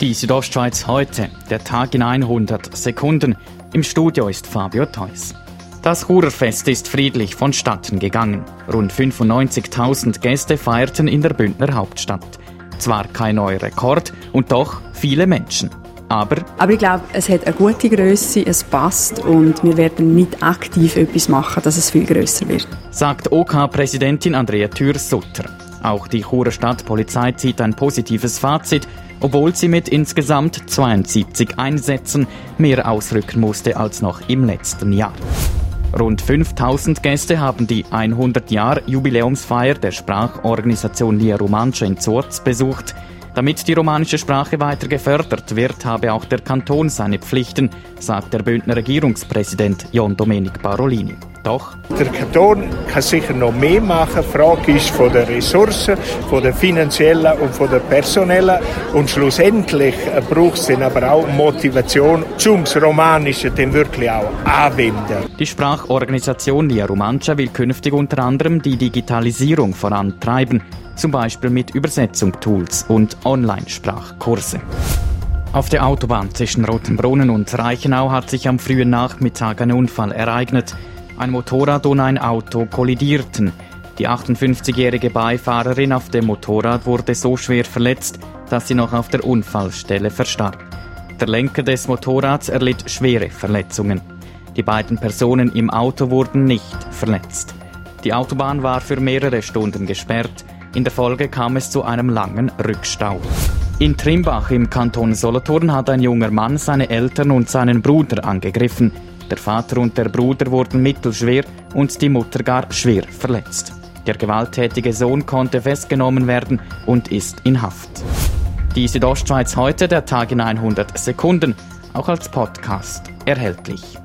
Die Südostschweiz heute, der Tag in 100 Sekunden. Im Studio ist Fabio Theus. Das Churerfest ist friedlich vonstatten gegangen. Rund 95.000 Gäste feierten in der Bündner Hauptstadt. Zwar kein neuer Rekord und doch viele Menschen. Aber, Aber ich glaube, es hat eine gute Größe, es passt und wir werden nicht aktiv etwas machen, dass es viel größer wird. Sagt OK-Präsidentin Andrea Thür-Sutter. Auch die Churer Stadtpolizei zieht ein positives Fazit obwohl sie mit insgesamt 72 Einsätzen mehr ausrücken musste als noch im letzten Jahr. Rund 5000 Gäste haben die 100-Jahr-Jubiläumsfeier der Sprachorganisation Lia Romancia in Zorz besucht. Damit die romanische Sprache weiter gefördert wird, habe auch der Kanton seine Pflichten, sagt der Bündner Regierungspräsident John Domenic Barolini. Doch der Kanton kann sicher noch mehr machen. Die Frage ist von den Ressourcen, von den finanziellen und von den personellen. Und schlussendlich braucht es dann aber auch Motivation, um das Romanische dann wirklich auch anwenden. Die Sprachorganisation Lia Romancia will künftig unter anderem die Digitalisierung vorantreiben, zum Beispiel mit Übersetzungstools und Online-Sprachkurse. Auf der Autobahn zwischen Rotenbrunnen und Reichenau hat sich am frühen Nachmittag ein Unfall ereignet. Ein Motorrad und ein Auto kollidierten. Die 58-jährige Beifahrerin auf dem Motorrad wurde so schwer verletzt, dass sie noch auf der Unfallstelle verstarb. Der Lenker des Motorrads erlitt schwere Verletzungen. Die beiden Personen im Auto wurden nicht verletzt. Die Autobahn war für mehrere Stunden gesperrt. In der Folge kam es zu einem langen Rückstau. In Trimbach im Kanton Solothurn hat ein junger Mann seine Eltern und seinen Bruder angegriffen. Der Vater und der Bruder wurden mittelschwer und die Mutter gar schwer verletzt. Der gewalttätige Sohn konnte festgenommen werden und ist in Haft. Die Südostschweiz heute, der Tag in 100 Sekunden, auch als Podcast erhältlich.